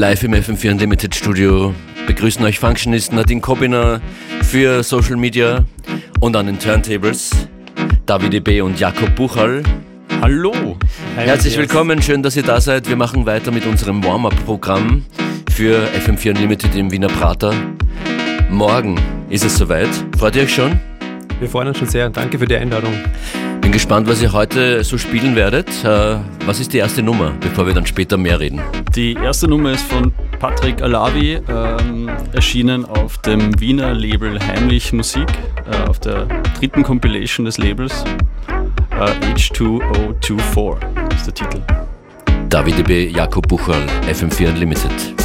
Live im FM4 Unlimited Studio begrüßen euch Functionist Nadine Kobiner für Social Media und an den Turntables Davide B. und Jakob Buchal. Hallo! Herzlich willkommen, schön, dass ihr da seid. Wir machen weiter mit unserem Warm-Up-Programm für FM4 Unlimited im Wiener Prater. Morgen ist es soweit. Freut ihr euch schon? Wir freuen uns schon sehr. Danke für die Einladung. Bin gespannt, was ihr heute so spielen werdet. Äh, was ist die erste Nummer, bevor wir dann später mehr reden? Die erste Nummer ist von Patrick Alavi, ähm, erschienen auf dem Wiener Label Heimlich Musik, äh, auf der dritten Compilation des Labels. Äh, H2024 ist der Titel. David B. Jakob Buchal, FM4 Unlimited.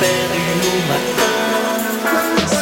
better you my eyes.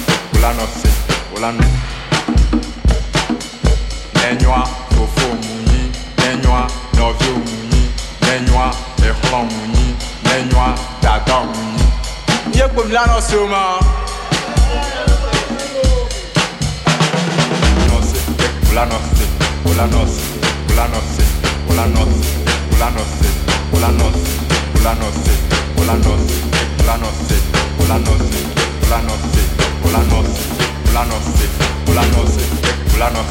ulanose ulanu nenywa fofo munyi nenywa nɔvio munyi nenywa exlɔ munyi nenywa dada munyi míegbo milanose o ma. ulanose ulanose ulanose ulanose ulanose ulanose ulanose ulanose ulanose ulanose ulanose ulanose. Planos, planos, planos, planos,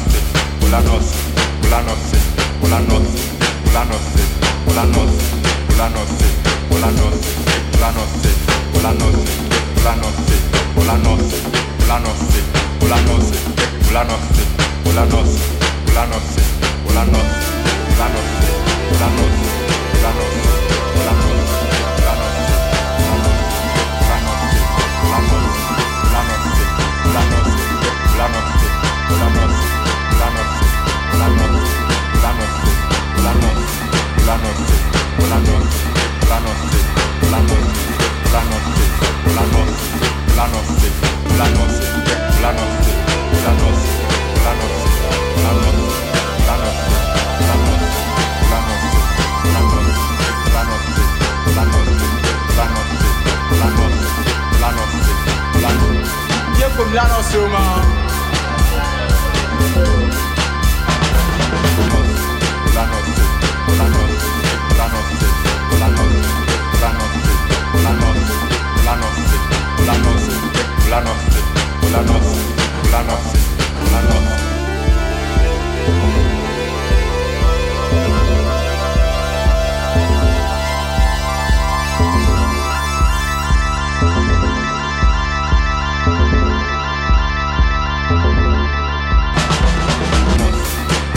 planos. Lanos, Lanos, Lanos, Lanos,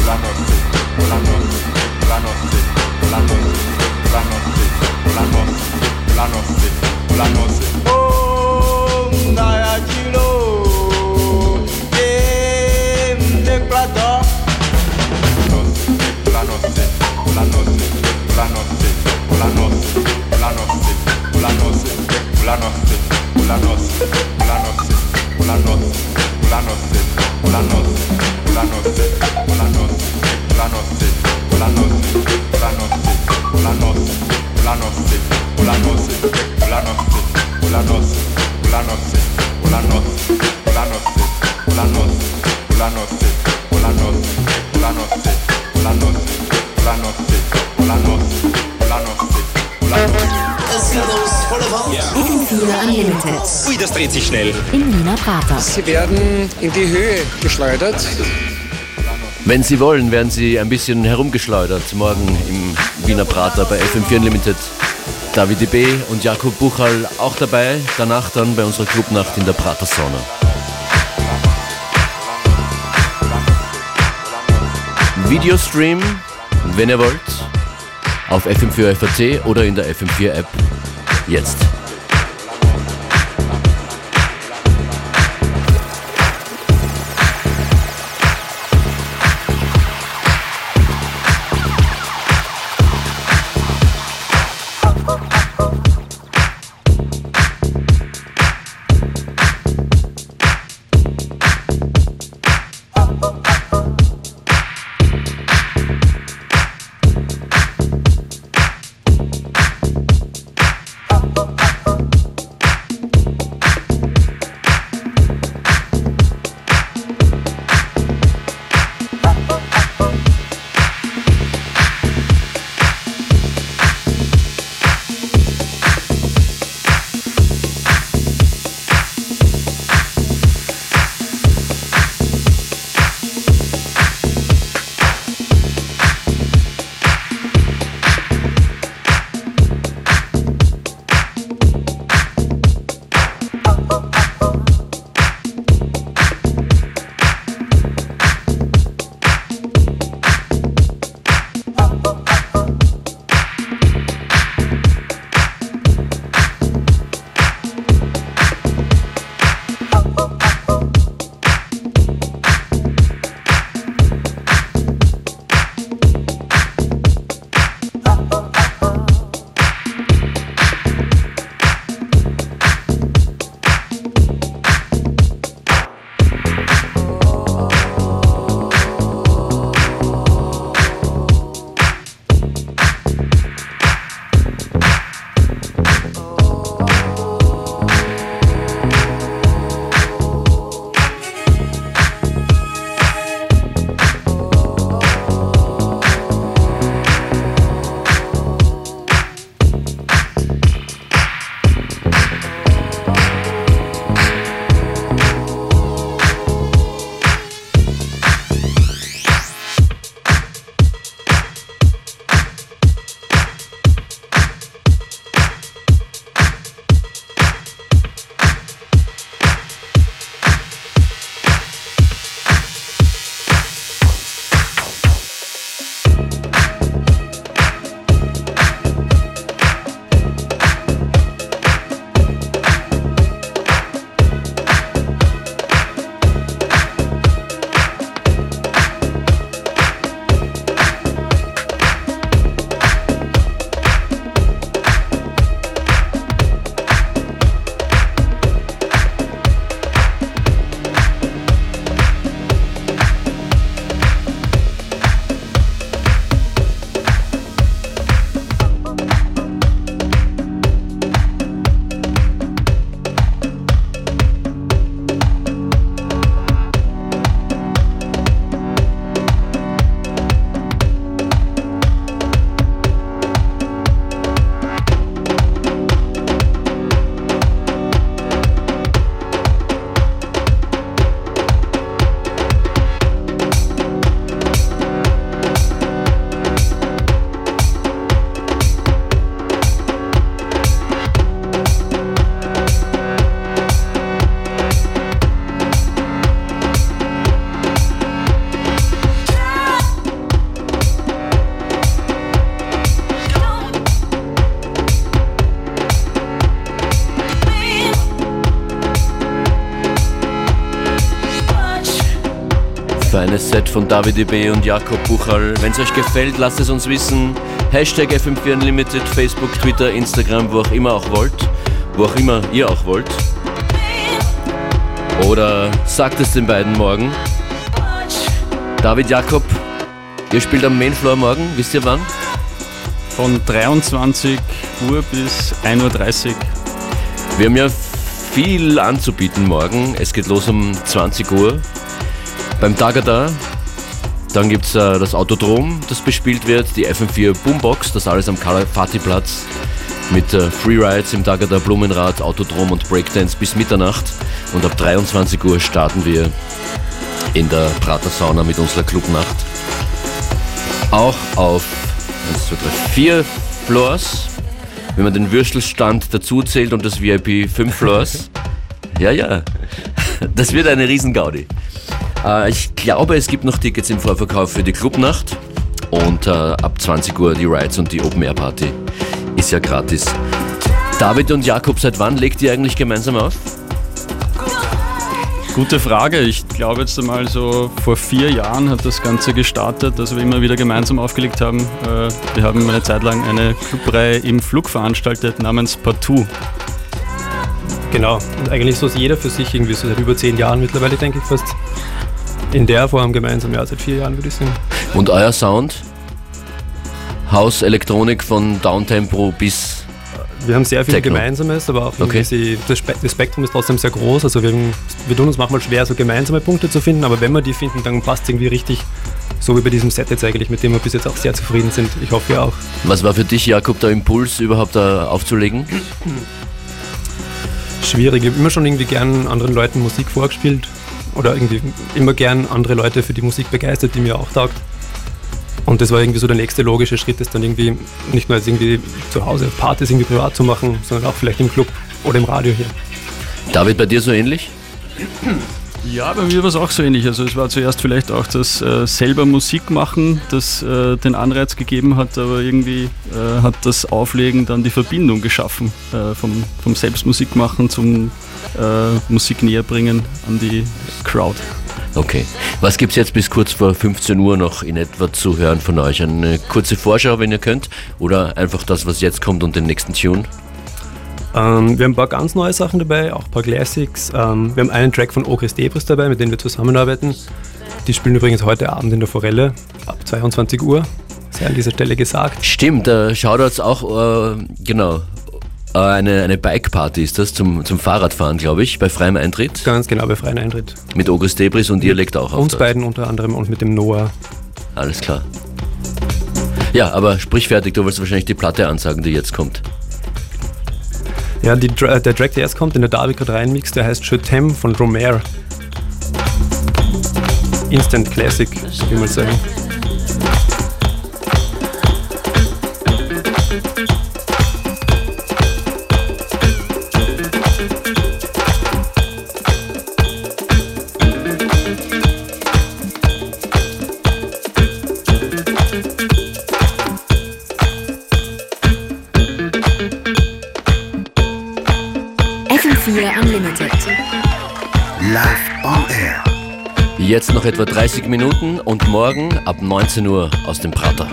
Planos, planos, planos, planos. Planose, planose Oh, Naya Chilo Ye, Mne Plata Planose, planose, planose, planose, planose, planose, planose, planose, planose, planose, planose, planose, planose, planose, planose, planose, planose, planose, planose, planose Ui, das dreht sich schnell. In Wiener Prater. Sie werden in die Höhe geschleudert. Wenn Sie wollen, werden Sie ein bisschen herumgeschleudert morgen im Wiener Prater bei FM4 Unlimited. David B. und Jakub Buchal auch dabei. Danach dann bei unserer Clubnacht in der Prater Sauna. Videostream, wenn ihr wollt, auf FM4 FAC oder in der FM4 App. Jetzt. Set von David EB und Jakob Buchal. Wenn es euch gefällt, lasst es uns wissen. Hashtag FM4 Unlimited, Facebook, Twitter, Instagram, wo auch immer auch wollt. Wo auch immer ihr auch wollt. Oder sagt es den beiden morgen. David Jakob, ihr spielt am Mainfloor morgen, wisst ihr wann? Von 23 Uhr bis 1.30 Uhr. Wir haben ja viel anzubieten morgen. Es geht los um 20 Uhr beim Tagada. Dann gibt es äh, das Autodrom, das bespielt wird, die FM4 Boombox, das alles am Kalafati-Platz mit äh, Freerides im Tagada, Blumenrad, Autodrom und Breakdance bis Mitternacht. Und ab 23 Uhr starten wir in der Prater Sauna mit unserer Clubnacht. Auch auf 1, 2, 3, 4 Floors wenn man den Würstelstand dazu zählt und das VIP 5 Floors. ja, ja, das wird eine Riesengaudi. Äh, ich glaube, es gibt noch Tickets im Vorverkauf für die Clubnacht und äh, ab 20 Uhr die Rides und die Open Air Party. Ist ja gratis. David und Jakob, seit wann legt ihr eigentlich gemeinsam auf? Gute Frage. Ich glaube jetzt einmal so vor vier Jahren hat das Ganze gestartet, dass wir immer wieder gemeinsam aufgelegt haben. Äh, wir haben eine Zeit lang eine Clubreihe im Flug veranstaltet namens Partout. Genau, und eigentlich so ist jeder für sich irgendwie so seit über zehn Jahren mittlerweile, denke ich fast. In der Form gemeinsam, ja, seit vier Jahren würde ich sagen. Und euer Sound? Haus Elektronik von Downtempo bis wir haben sehr viel Techno. Gemeinsames, aber auch okay. sie, das, Spe das, Spektrum ist trotzdem sehr groß. Also wir, wir tun uns manchmal schwer, so gemeinsame Punkte zu finden, aber wenn wir die finden, dann passt es irgendwie richtig. So wie bei diesem Set jetzt eigentlich, mit dem wir bis jetzt auch sehr zufrieden sind. Ich hoffe, ihr auch. Was war für dich, Jakob, der Impuls, überhaupt da aufzulegen? Schwierig. Ich habe immer schon irgendwie gern anderen Leuten Musik vorgespielt oder irgendwie immer gern andere Leute für die Musik begeistert, die mir auch taugt. Und das war irgendwie so der nächste logische Schritt, das dann irgendwie nicht nur als irgendwie zu Hause Partys irgendwie privat zu machen, sondern auch vielleicht im Club oder im Radio hier. David, bei dir so ähnlich? Ja, bei mir war es auch so ähnlich. Also es war zuerst vielleicht auch das äh, selber Musik machen, das äh, den Anreiz gegeben hat, aber irgendwie äh, hat das Auflegen dann die Verbindung geschaffen äh, vom, vom Selbstmusikmachen zum äh, Musik näher bringen an die Crowd. Okay. Was gibt es jetzt bis kurz vor 15 Uhr noch in etwa zu hören von euch? Eine kurze Vorschau, wenn ihr könnt? Oder einfach das, was jetzt kommt und den nächsten Tune? Ähm, wir haben ein paar ganz neue Sachen dabei, auch ein paar Classics. Ähm, wir haben einen Track von Okres Debris dabei, mit dem wir zusammenarbeiten. Die spielen übrigens heute Abend in der Forelle ab 22 Uhr. Sei an dieser Stelle gesagt. Stimmt, da schaut jetzt auch, äh, genau, äh, eine, eine Bike-Party ist das zum, zum Fahrradfahren, glaube ich, bei freiem Eintritt. Ganz genau, bei freiem Eintritt. Mit August Debris und ihr legt auch auf. Uns dort. beiden unter anderem und mit dem Noah. Alles klar. Ja, aber sprich fertig, du wolltest wahrscheinlich die Platte ansagen, die jetzt kommt. Ja, die, der Track, der erst kommt, in der David gerade reinmixt, der heißt Je von Romare. Instant Classic, wie man sagen. Jetzt noch etwa 30 Minuten und morgen ab 19 Uhr aus dem Prater.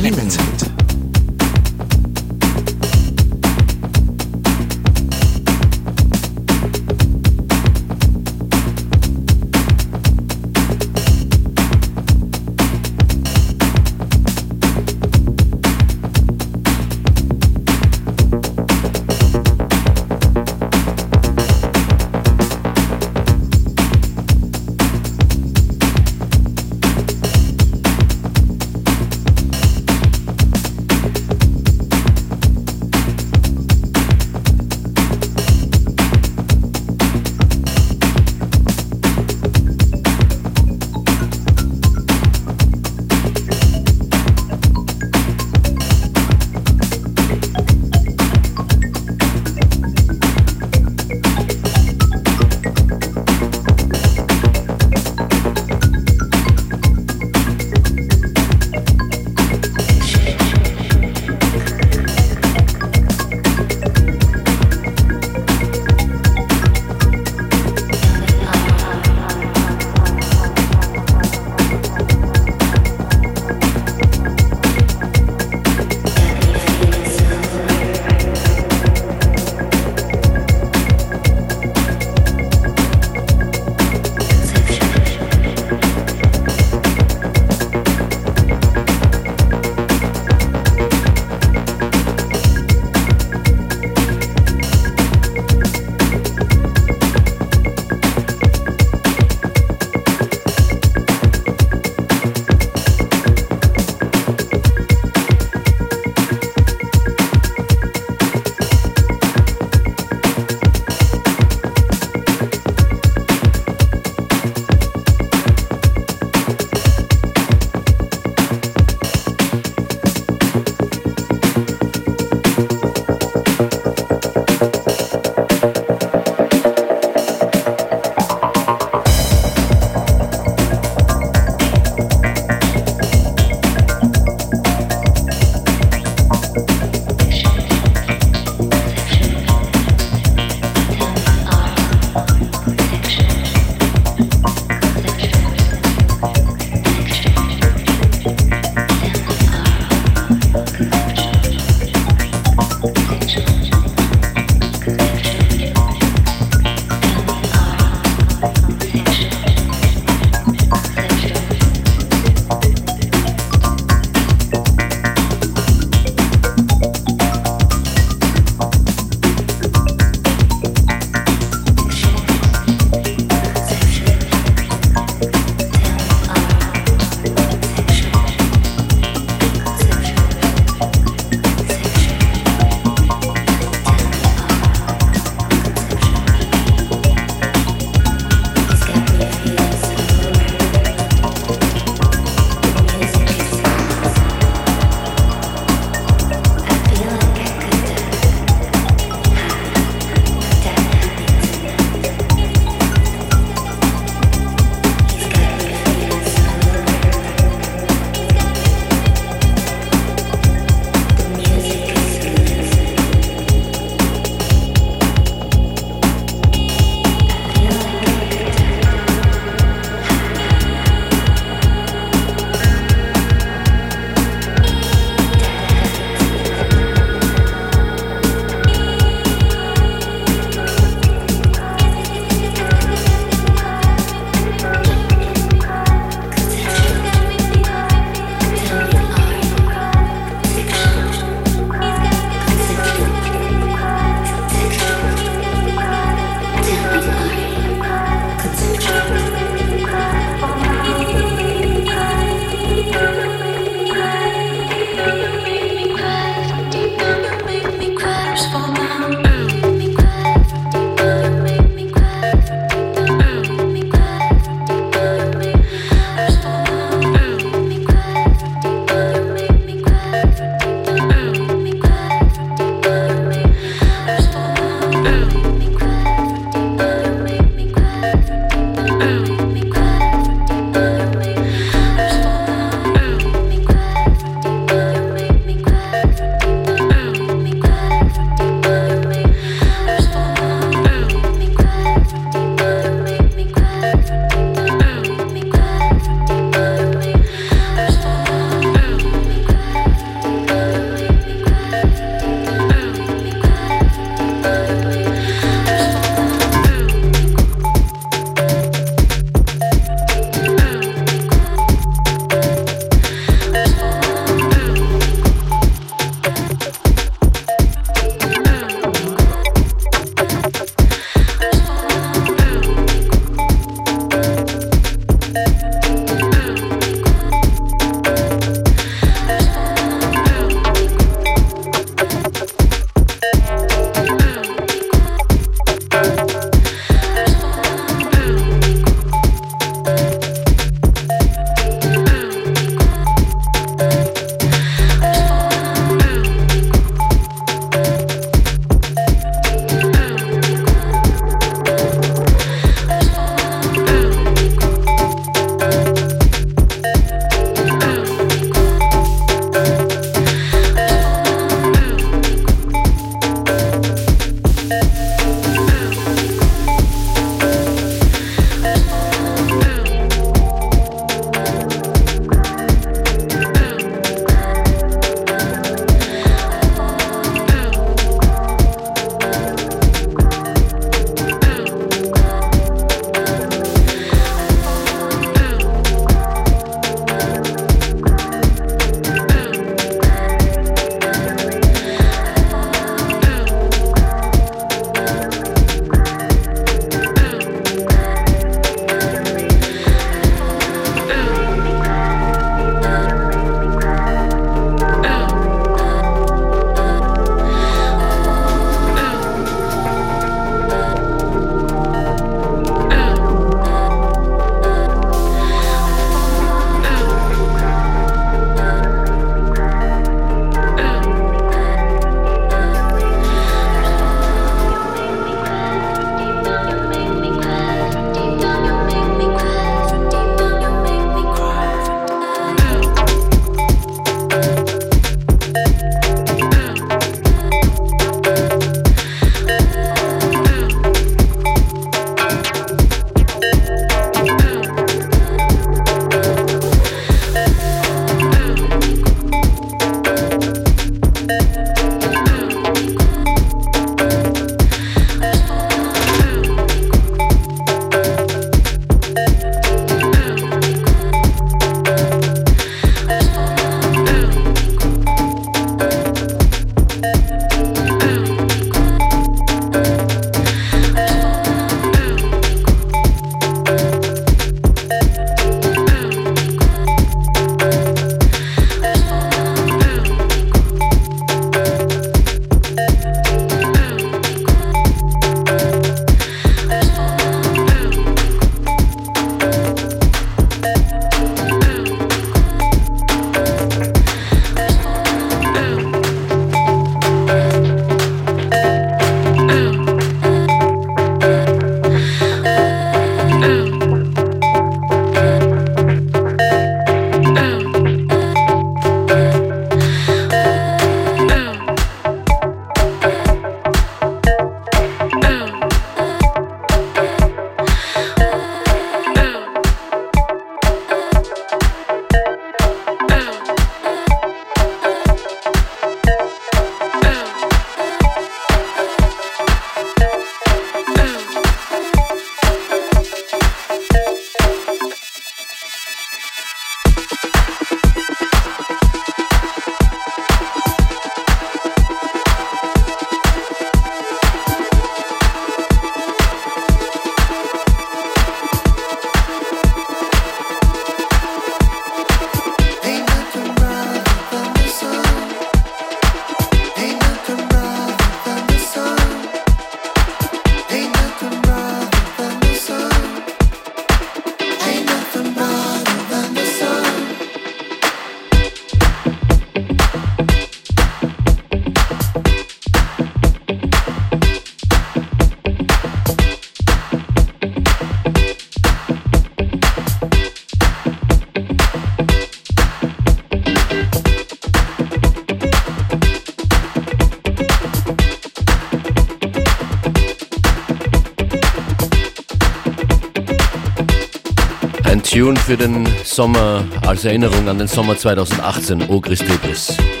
Für den Sommer als Erinnerung an den Sommer 2018, O Christobris. FM4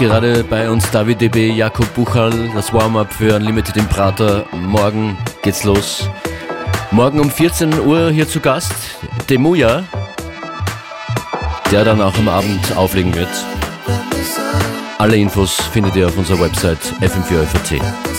gerade bei uns David DB, Jakob Buchal, das Warm-up für Unlimited im Prater. Morgen geht's los. Morgen um 14 Uhr hier zu Gast Demuya, der dann auch am Abend auflegen wird. Alle Infos findet ihr auf unserer Website fm4fat.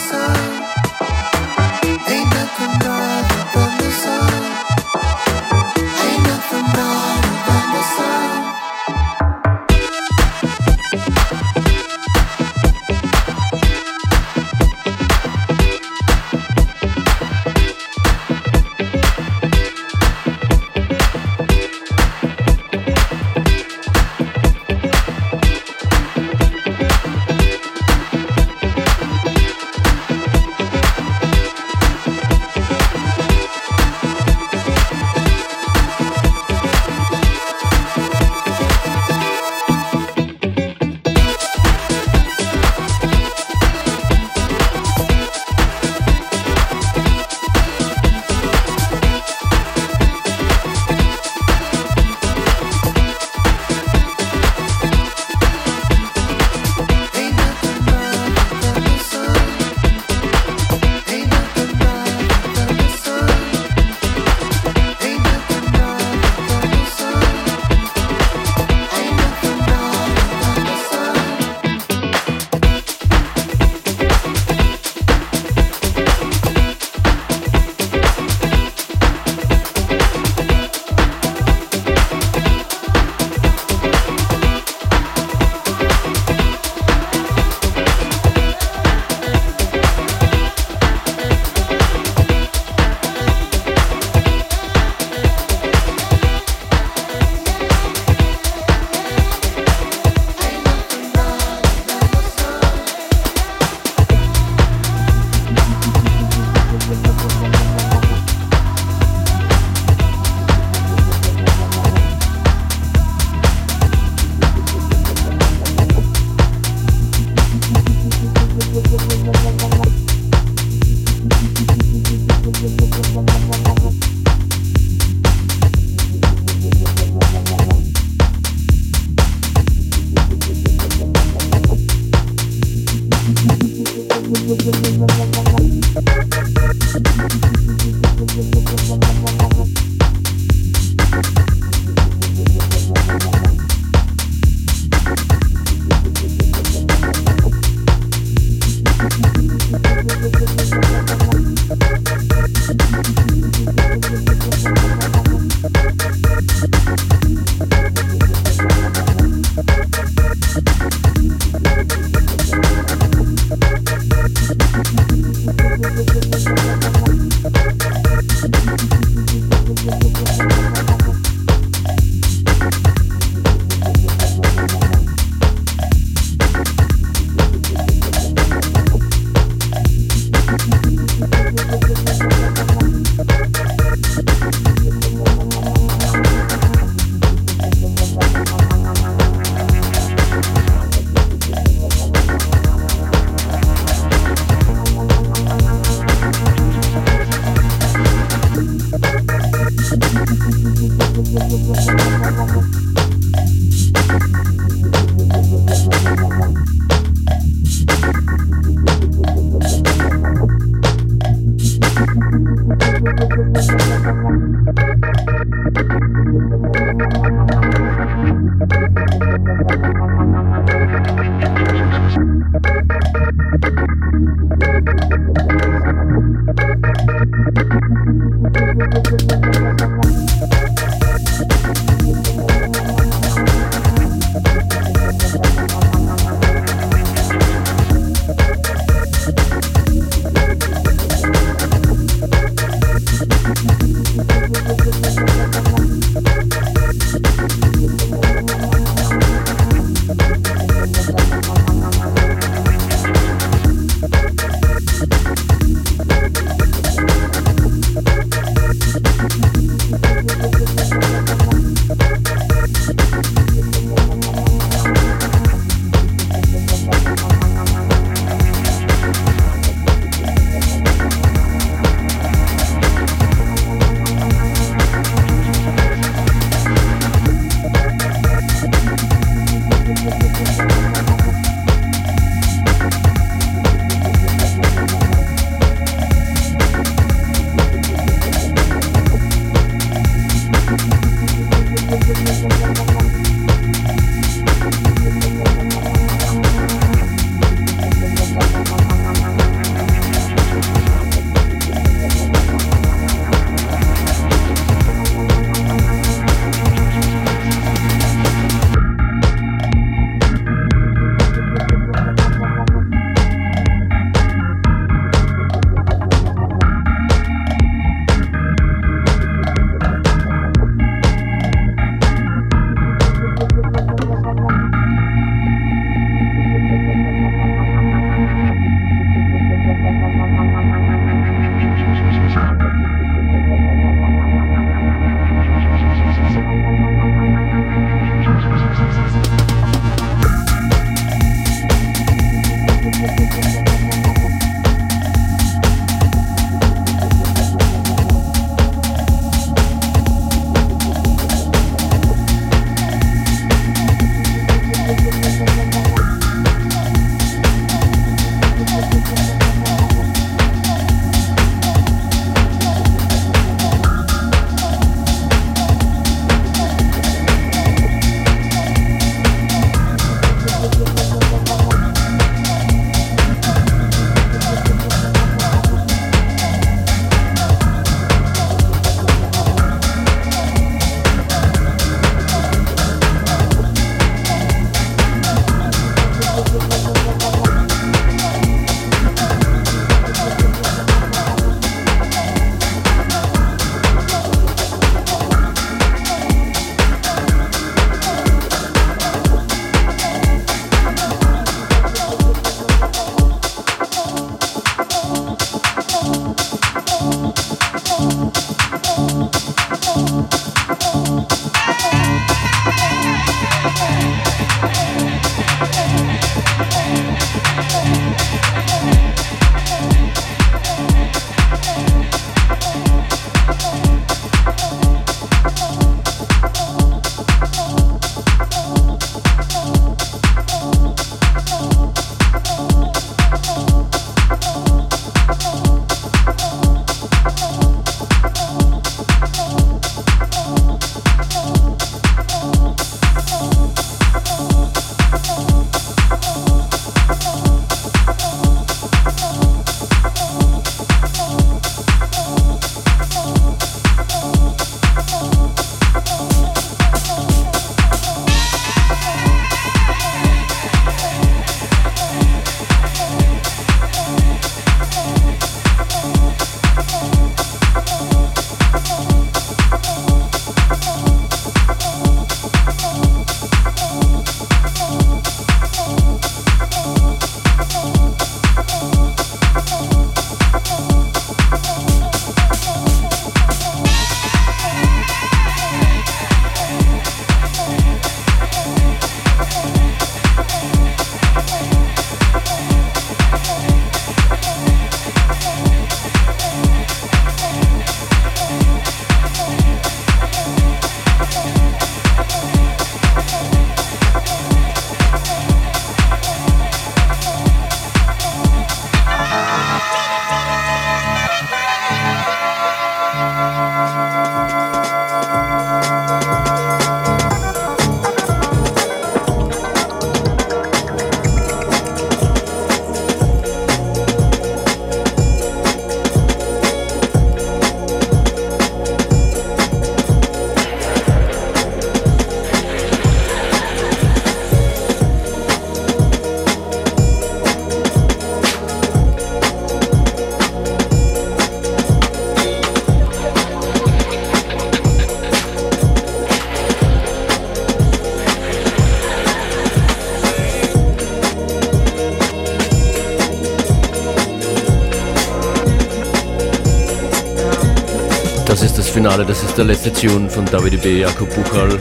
Ist der letzte Tune von David B. Jakob Buchal.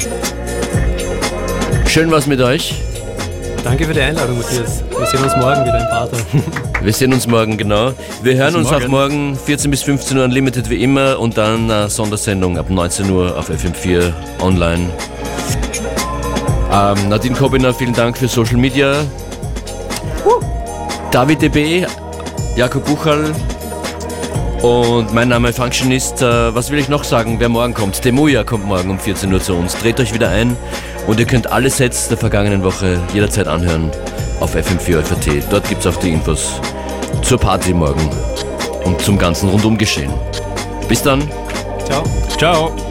Schön was mit euch. Danke für die Einladung, Matthias. Wir sehen uns morgen wieder im Prater. Wir sehen uns morgen, genau. Wir hören Bis uns morgen. auch morgen 14 bis 15 Uhr Unlimited wie immer und dann eine Sondersendung ab 19 Uhr auf FM4 online. Ähm, Nadine Kobiner, vielen Dank für Social Media. David DB, Jakob Buchal und mein Name Functionist. Äh, was will ich noch sagen, wer morgen kommt? Demuya kommt morgen um 14 Uhr zu uns. Dreht euch wieder ein und ihr könnt alle Sets der vergangenen Woche jederzeit anhören auf FM4 FAT. Dort gibt es auch die Infos zur Party morgen und zum ganzen Rundumgeschehen. Bis dann. Ciao. Ciao.